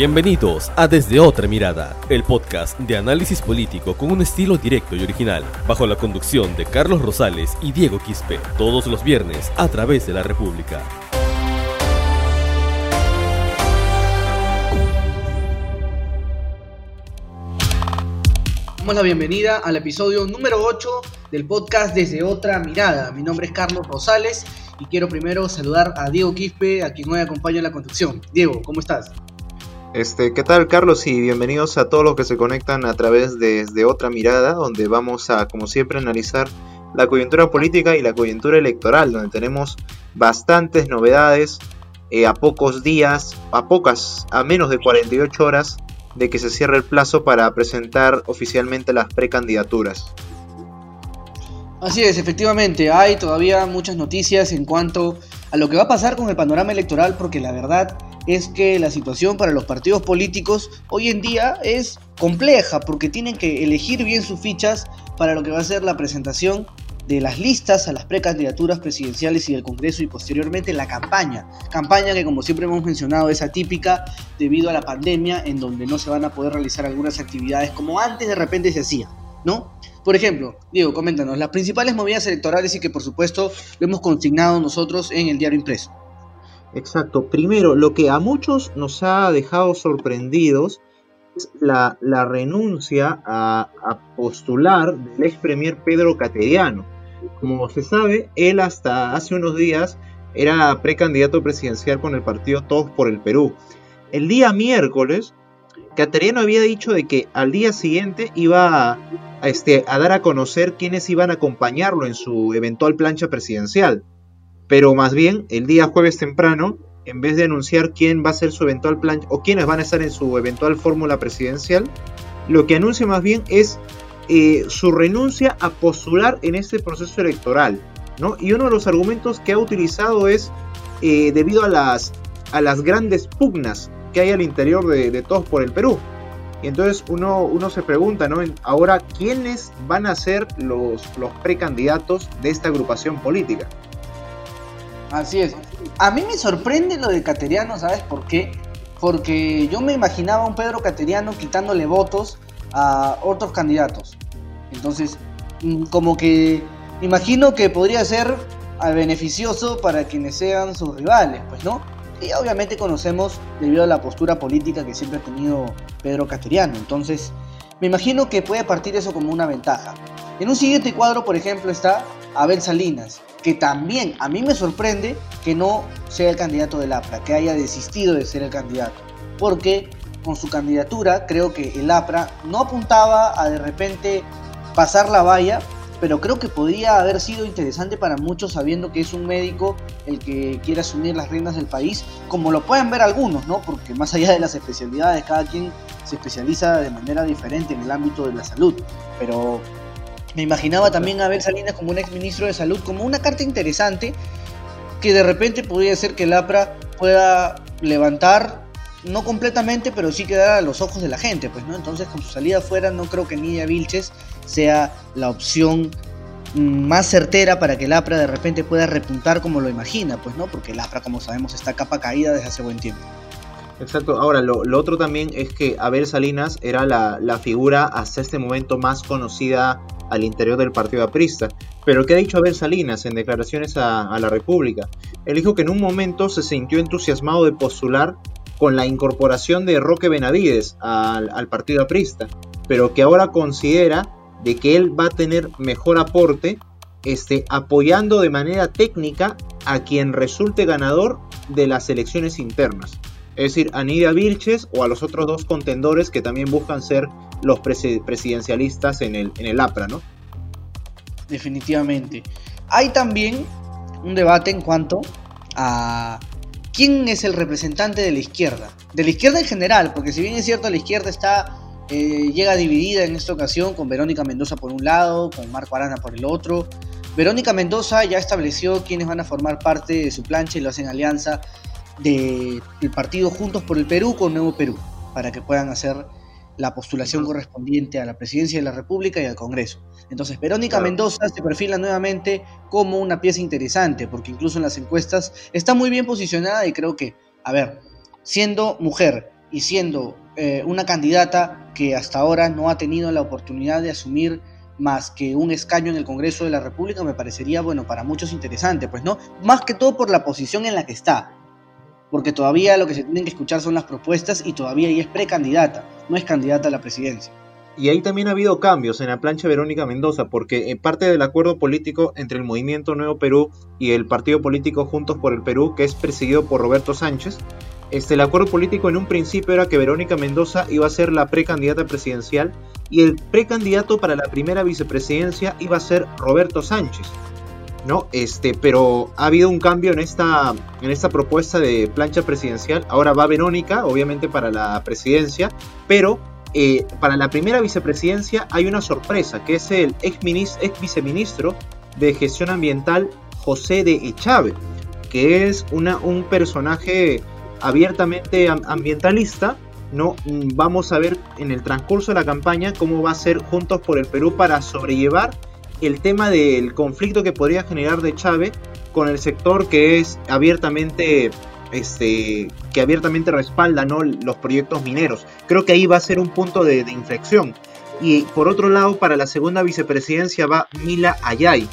Bienvenidos a Desde Otra Mirada, el podcast de análisis político con un estilo directo y original, bajo la conducción de Carlos Rosales y Diego Quispe, todos los viernes a través de la República. Damos la bienvenida al episodio número 8 del podcast Desde Otra Mirada. Mi nombre es Carlos Rosales y quiero primero saludar a Diego Quispe, a quien hoy acompaña en la conducción. Diego, ¿cómo estás? Este, ¿qué tal Carlos? Y bienvenidos a todos los que se conectan a través de, Desde Otra Mirada, donde vamos a, como siempre, analizar la coyuntura política y la coyuntura electoral, donde tenemos bastantes novedades eh, a pocos días, a pocas, a menos de 48 horas de que se cierre el plazo para presentar oficialmente las precandidaturas. Así es, efectivamente, hay todavía muchas noticias en cuanto a lo que va a pasar con el panorama electoral, porque la verdad es que la situación para los partidos políticos hoy en día es compleja, porque tienen que elegir bien sus fichas para lo que va a ser la presentación de las listas a las precandidaturas presidenciales y del Congreso y posteriormente la campaña. Campaña que como siempre hemos mencionado es atípica debido a la pandemia en donde no se van a poder realizar algunas actividades como antes de repente se hacía, ¿no? Por ejemplo, Diego, coméntanos las principales movidas electorales y que por supuesto lo hemos consignado nosotros en el diario impreso. Exacto. Primero, lo que a muchos nos ha dejado sorprendidos es la, renuncia a, postular del ex premier Pedro Cateriano. Como se sabe, él hasta hace unos días era precandidato presidencial con el partido Todos por el Perú. El día miércoles, Cateriano había dicho de que al día siguiente iba a, este, a dar a conocer quiénes iban a acompañarlo en su eventual plancha presidencial. Pero más bien, el día jueves temprano, en vez de anunciar quién va a ser su eventual plancha o quiénes van a estar en su eventual fórmula presidencial, lo que anuncia más bien es eh, su renuncia a postular en este proceso electoral. ¿no? Y uno de los argumentos que ha utilizado es eh, debido a las, a las grandes pugnas que hay al interior de, todos por el Perú. Y entonces uno, uno se pregunta, ¿no? Ahora, ¿quiénes van a ser los, los precandidatos de esta agrupación política? Así es. A mí me sorprende lo de Cateriano, ¿sabes por qué? Porque yo me imaginaba a un Pedro Cateriano quitándole votos a otros candidatos. Entonces, mm, como que imagino que podría ser beneficioso para quienes sean sus rivales, pues, ¿no? Y obviamente conocemos debido a la postura política que siempre ha tenido Pedro Cateriano. Entonces, me imagino que puede partir eso como una ventaja. En un siguiente cuadro, por ejemplo, está Abel Salinas, que también a mí me sorprende que no sea el candidato del APRA, que haya desistido de ser el candidato. Porque con su candidatura creo que el APRA no apuntaba a de repente pasar la valla, pero creo que podría haber sido interesante para muchos sabiendo que es un médico el que quiere asumir las riendas del país, como lo pueden ver algunos, ¿no? Porque más allá de las especialidades, cada quien se especializa de manera diferente en el ámbito de la salud, pero me imaginaba también a Abel Salinas como un ex ministro de salud, como una carta interesante que de repente podría ser que el APRA pueda levantar, no completamente, pero sí quedar a los ojos de la gente, pues, ¿no? Entonces, con su salida afuera, no creo que Nidia Vilches sea la opción más certera para que el APRA de repente pueda repuntar como lo imagina, pues, ¿no? Porque el APRA, como sabemos, está capa caída desde hace buen tiempo. Exacto. Ahora, lo, otro también es que Abel Salinas era la, figura hasta este momento más conocida al interior del partido aprista. Pero ¿qué ha dicho Abel Salinas en declaraciones a, la República? Él dijo que en un momento se sintió entusiasmado de postular con la incorporación de Roque Benavides al, al partido aprista, pero que ahora considera de que él va a tener mejor aporte este, apoyando de manera técnica a quien resulte ganador de las elecciones internas es decir, a Nidia Vilches o a los otros dos contendores que también buscan ser los presidencialistas en el, en el APRA, ¿no? Definitivamente. Hay también un debate en cuanto a quién es el representante de la izquierda. De la izquierda en general, porque si bien es cierto, la izquierda está eh, llega dividida en esta ocasión con Verónica Mendoza por un lado, con Marco Arana por el otro. Verónica Mendoza ya estableció quiénes van a formar parte de su plancha y lo hacen alianza del partido Juntos por el Perú con Nuevo Perú, para que puedan hacer la postulación correspondiente a la presidencia de la República y al Congreso. Entonces, Verónica Mendoza se perfila nuevamente como una pieza interesante, porque incluso en las encuestas está muy bien posicionada y creo que, a ver, siendo mujer y siendo eh, una candidata que hasta ahora no ha tenido la oportunidad de asumir más que un escaño en el Congreso de la República, me parecería, bueno, para muchos interesante, pues, ¿no? Más que todo por la posición en la que está, porque todavía lo que se tienen que escuchar son las propuestas y todavía ella es precandidata, no es candidata a la presidencia. Y ahí también ha habido cambios en la plancha Verónica Mendoza, porque en parte del acuerdo político entre el Movimiento Nuevo Perú y el partido político Juntos por el Perú, que es presidido por Roberto Sánchez, este, el acuerdo político en un principio era que Verónica Mendoza iba a ser la precandidata presidencial y el precandidato para la primera vicepresidencia iba a ser Roberto Sánchez. ¿No? Este, pero ha habido un cambio en esta, en esta propuesta de plancha presidencial. Ahora va Verónica, obviamente para la presidencia, pero eh, para la primera vicepresidencia hay una sorpresa, que es el ex, ex viceministro de gestión ambiental José de Echave, que es una, un personaje abiertamente ambientalista. No, mm, vamos a ver en el transcurso de la campaña cómo va a ser Juntos por el Perú para sobrellevar el tema del conflicto que podría generar de Chávez con el sector que es abiertamente este, que abiertamente respalda ¿no? los proyectos mineros. Creo que ahí va a ser un punto de, inflexión. Y por otro lado, para la segunda vicepresidencia va Mila Ayay,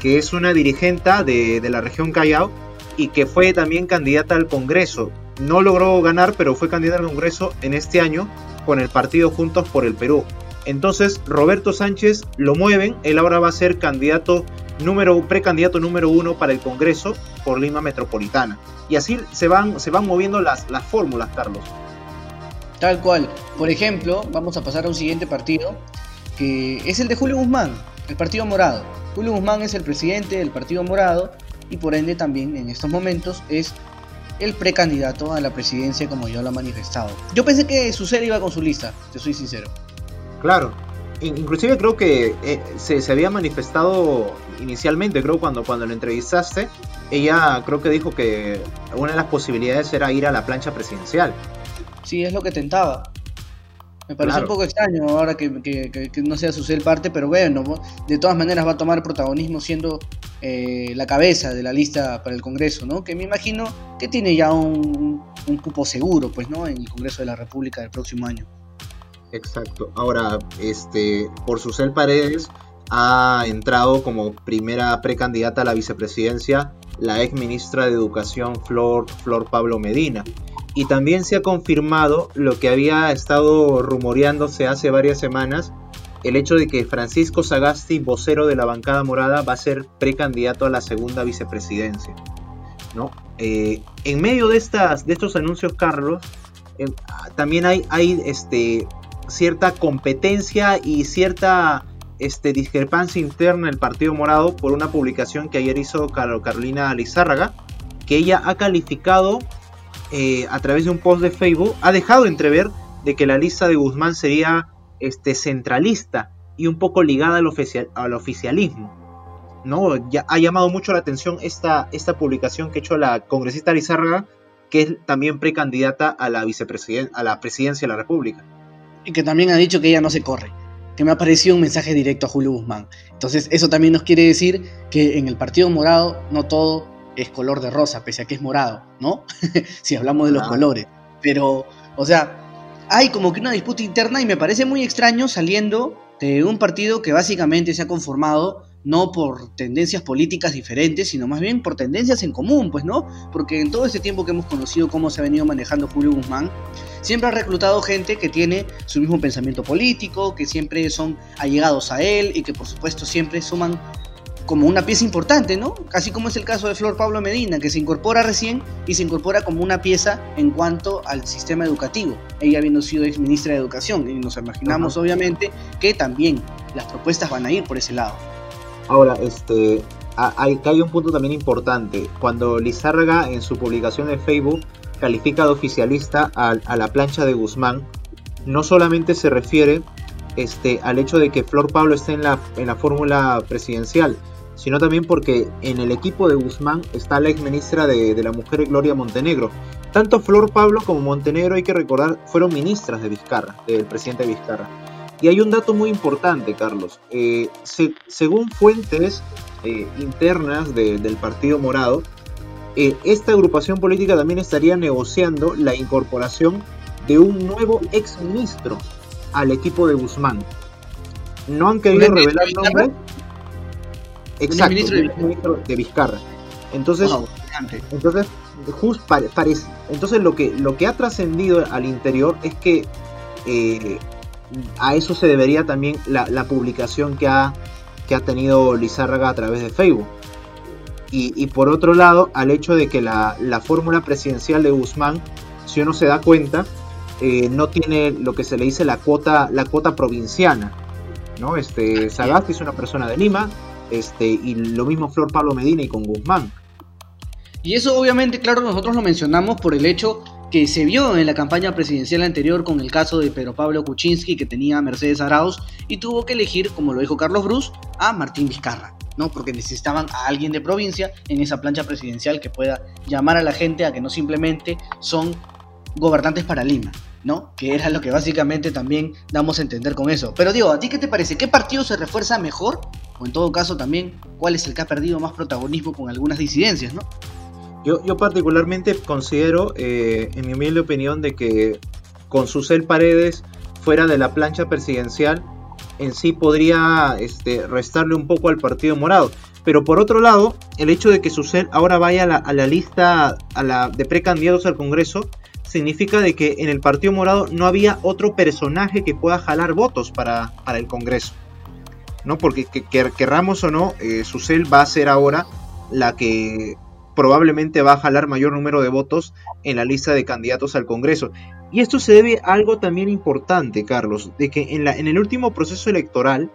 que es una dirigente de, de la región Callao y que fue también candidata al Congreso. No logró ganar, pero fue candidata al Congreso en este año con el partido Juntos por el Perú. Entonces Roberto Sánchez lo mueven, él ahora va a ser candidato número, precandidato número uno para el Congreso por Lima Metropolitana. Y así se van, se van moviendo las, las fórmulas, Carlos. Tal cual. Por ejemplo, vamos a pasar a un siguiente partido, que es el de Julio Guzmán, el Partido Morado. Julio Guzmán es el presidente del Partido Morado y por ende también en estos momentos es el precandidato a la presidencia como yo lo he manifestado. Yo pensé que Susel iba con su lista, te soy sincero. Claro, inclusive creo que eh, se, había manifestado inicialmente, creo cuando, cuando lo entrevistaste, ella creo que dijo que una de las posibilidades era ir a la plancha presidencial. Sí, es lo que tentaba. Me parece un poco extraño ahora que, no sea su parte, pero bueno, de todas maneras va a tomar protagonismo siendo eh, la cabeza de la lista para el Congreso, ¿no? Que me imagino que tiene ya un, un cupo seguro, pues, ¿no? En el Congreso de la República del próximo año. Exacto. Ahora, este, por Susel Paredes ha entrado como primera precandidata a la vicepresidencia la ex ministra de Educación Flor, Flor Pablo Medina. Y también se ha confirmado lo que había estado rumoreándose hace varias semanas, el hecho de que Francisco Sagasti, vocero de la bancada morada, va a ser precandidato a la segunda vicepresidencia. ¿no? Eh, en medio de, estas, de estos anuncios, Carlos, eh, también hay, hay este, cierta competencia y cierta este, discrepancia interna del Partido Morado por una publicación que ayer hizo Carolina Lizárraga, que ella ha calificado eh, a través de un post de Facebook, ha dejado entrever de que la lista de Guzmán sería este, centralista y un poco ligada al, oficial, al oficialismo. ¿no? Ya ha llamado mucho la atención esta, esta publicación que ha hecho la congresista Lizárraga, que es también precandidata a la, a la presidencia de la República. Y que también ha dicho que ella no se corre. Que me ha parecido un mensaje directo a Julio Guzmán. Entonces, eso también nos quiere decir que en el Partido Morado no todo es color de rosa, pese a que es morado, ¿no? si hablamos de los colores. Pero, o sea, hay como que una disputa interna y me parece muy extraño saliendo de un partido que básicamente se ha conformado no por tendencias políticas diferentes, sino más bien por tendencias en común, pues, ¿no? Porque en todo este tiempo que hemos conocido cómo se ha venido manejando Julio Guzmán, siempre ha reclutado gente que tiene su mismo pensamiento político, que siempre son allegados a él y que por supuesto siempre suman como una pieza importante, ¿no? Así como es el caso de Flor Pablo Medina, que se incorpora recién y se incorpora como una pieza en cuanto al sistema educativo, ella habiendo sido ex ministra de Educación, y nos imaginamos obviamente que también las propuestas van a ir por ese lado. Ahora, este, hay, un punto también importante. Cuando Lizárraga en su publicación de Facebook califica de oficialista a, a la plancha de Guzmán, no solamente se refiere este, al hecho de que Flor Pablo esté en la, en la fórmula presidencial, sino también porque en el equipo de Guzmán está la ex ministra de, la Mujer Gloria Montenegro. Tanto Flor Pablo como Montenegro, hay que recordar, fueron ministras de Vizcarra, del presidente Vizcarra. Y hay un dato muy importante, Carlos. Eh, según fuentes eh, internas del Partido Morado, eh, esta agrupación política también estaría negociando la incorporación de un nuevo exministro al equipo de Guzmán. No han querido revelar el nombre. Exacto, ministro de Vizcarra. Entonces, entonces, just parece. Entonces lo que lo que ha trascendido al interior es que eh, a eso se debería también la, publicación que ha, que ha tenido Lizárraga a través de Facebook. Y, por otro lado, al hecho de que la, fórmula presidencial de Guzmán, si uno se da cuenta, eh, no tiene lo que se le dice la cuota, la cuota provinciana. ¿no? Este, Sagasti es una persona de Lima, este, y lo mismo Flor Pablo Medina y con Guzmán. Y eso obviamente, claro, nosotros lo mencionamos por el hecho que se vio en la campaña presidencial anterior con el caso de Pedro Pablo Kuczynski que tenía a Mercedes Arauz y tuvo que elegir, como lo dijo Carlos Bruce, a Martín Vizcarra, ¿no? Porque necesitaban a alguien de provincia en esa plancha presidencial que pueda llamar a la gente a que no simplemente son gobernantes para Lima, ¿no? Que era lo que básicamente también damos a entender con eso. Pero digo, ¿a ti qué te parece? ¿Qué partido se refuerza mejor? O en todo caso también, ¿cuál es el que ha perdido más protagonismo con algunas disidencias, ¿no? Yo, particularmente considero, eh, en mi humilde opinión, de que con Susel Paredes fuera de la plancha presidencial, en sí podría este, restarle un poco al Partido Morado. Pero por otro lado, el hecho de que Susel ahora vaya a la, lista de precandidatos al Congreso significa de que en el Partido Morado no había otro personaje que pueda jalar votos para, el Congreso. ¿no? Porque que, querramos o no, eh, Susel va a ser ahora la que probablemente va a jalar mayor número de votos en la lista de candidatos al Congreso. Y esto se debe a algo también importante, Carlos, de que en, la, en el último proceso electoral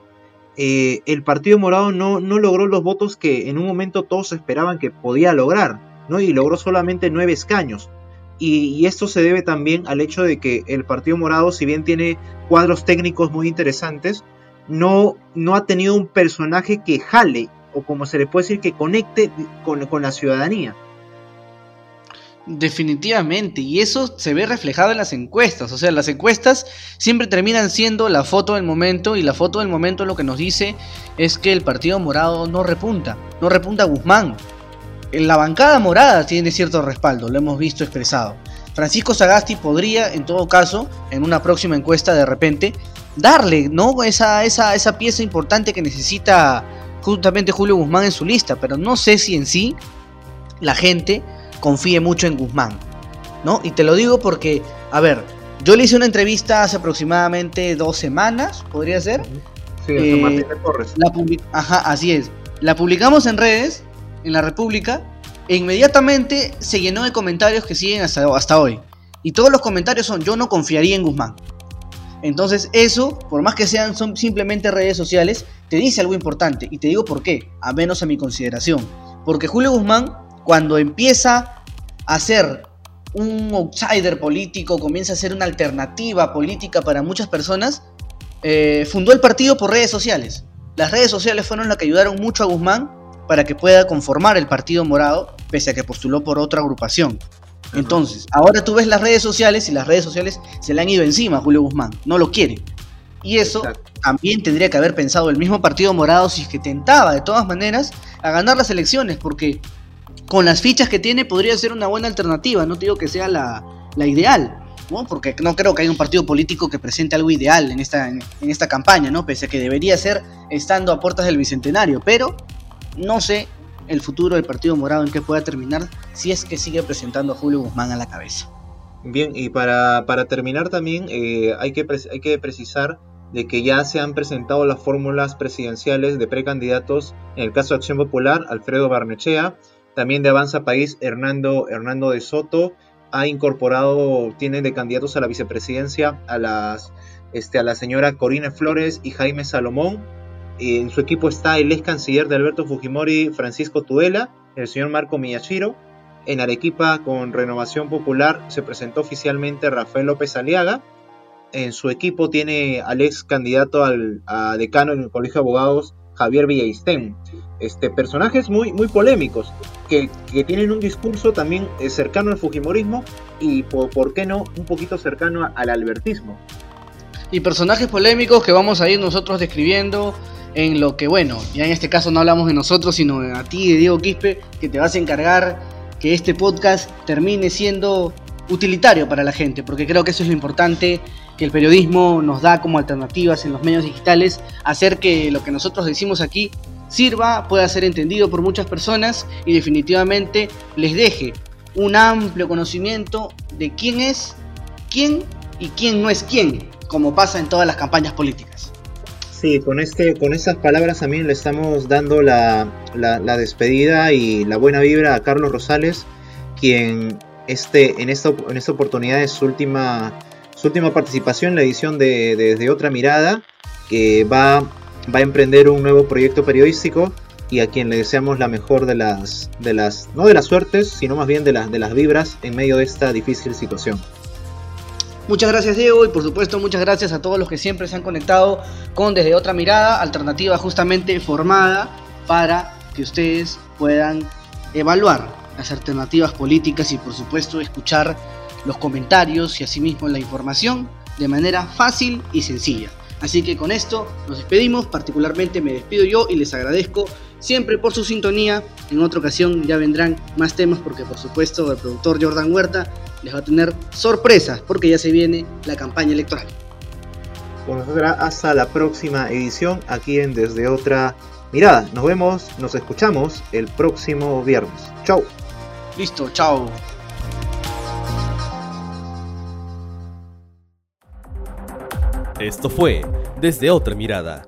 eh, el Partido Morado no, no logró los votos que en un momento todos esperaban que podía lograr, ¿no? Y logró solamente nueve escaños. Y, esto se debe también al hecho de que el Partido Morado, si bien tiene cuadros técnicos muy interesantes, no, no ha tenido un personaje que jale o como se le puede decir, que conecte con, la ciudadanía. Definitivamente, y eso se ve reflejado en las encuestas, o sea, las encuestas siempre terminan siendo la foto del momento y la foto del momento lo que nos dice es que el Partido Morado no repunta, no repunta a Guzmán. En la bancada morada tiene cierto respaldo, lo hemos visto expresado. Francisco Sagasti podría, en todo caso, en una próxima encuesta de repente, darle ¿no? esa, esa, esa pieza importante que necesita justamente Julio Guzmán en su lista, pero no sé si en sí la gente confíe mucho en Guzmán, ¿no? Y te lo digo porque, a ver, yo le hice una entrevista hace aproximadamente dos semanas, podría ser. Sí, eh, Martín Torres. La Ajá, así es. La publicamos en redes, en la República, e inmediatamente se llenó de comentarios que siguen hasta, hasta hoy. Y todos los comentarios son, yo no confiaría en Guzmán. Entonces eso, por más que sean son simplemente redes sociales, te dice algo importante. Y te digo por qué, a menos a mi consideración. Porque Julio Guzmán, cuando empieza a ser un outsider político, comienza a ser una alternativa política para muchas personas, eh, fundó el partido por redes sociales. Las redes sociales fueron las que ayudaron mucho a Guzmán para que pueda conformar el Partido Morado, pese a que postuló por otra agrupación. Entonces, ahora tú ves las redes sociales y las redes sociales se le han ido encima a Julio Guzmán, no lo quiere. Y eso también tendría que haber pensado el mismo Partido Morado si es que tentaba de todas maneras a ganar las elecciones, porque con las fichas que tiene podría ser una buena alternativa, no digo que sea la, ideal, ¿no? porque no creo que haya un partido político que presente algo ideal en esta, en, esta campaña, ¿no? pese a que debería ser estando a puertas del Bicentenario, pero no sé el futuro del Partido Morado en qué pueda terminar si es que sigue presentando a Julio Guzmán a la cabeza. Bien, y para, terminar también eh, hay, que, hay que precisar de que ya se han presentado las fórmulas presidenciales de precandidatos, en el caso de Acción Popular, Alfredo Barnechea, también de Avanza País, Hernando, Hernando de Soto, ha incorporado, tiene de candidatos a la vicepresidencia a, las, este, a la señora Corina Flores y Jaime Salomón, en su equipo está el ex canciller de Alberto Fujimori, Francisco Tudela, el señor Marco Miyashiro. En Arequipa, con Renovación Popular, se presentó oficialmente Rafael López Aliaga. En su equipo tiene al ex candidato al, a decano en el Colegio de Abogados, Javier Villaistén. Este, personajes muy, muy polémicos, que, tienen un discurso también eh, cercano al Fujimorismo y, por, por qué no, un poquito cercano al albertismo. Y personajes polémicos que vamos a ir nosotros describiendo en lo que, bueno, ya en este caso no hablamos de nosotros, sino a ti, de Diego Quispe, que te vas a encargar que este podcast termine siendo utilitario para la gente, porque creo que eso es lo importante que el periodismo nos da como alternativas en los medios digitales, hacer que lo que nosotros decimos aquí sirva, pueda ser entendido por muchas personas y definitivamente les deje un amplio conocimiento de quién es quién y quién no es quién, como pasa en todas las campañas políticas. Sí, con, este, con estas palabras también le estamos dando la, la, despedida y la buena vibra a Carlos Rosales, quien este, en, esta, en esta oportunidad es su última, su última participación en la edición de, Desde Otra Mirada, que va, va a emprender un nuevo proyecto periodístico y a quien le deseamos la mejor de las, de las no de las suertes, sino más bien de las, de las vibras en medio de esta difícil situación. Muchas gracias Diego y por supuesto muchas gracias a todos los que siempre se han conectado con Desde Otra Mirada, alternativa justamente formada para que ustedes puedan evaluar las alternativas políticas y por supuesto escuchar los comentarios y asimismo la información de manera fácil y sencilla. Así que con esto nos despedimos, particularmente me despido yo y les agradezco siempre por su sintonía. En otra ocasión ya vendrán más temas porque por supuesto el productor Jordan Huerta les va a tener sorpresas porque ya se viene la campaña electoral. Bueno, hasta la próxima edición aquí en Desde Otra Mirada. Nos vemos, nos escuchamos el próximo viernes. Chau. Listo, chao. Esto fue Desde Otra Mirada,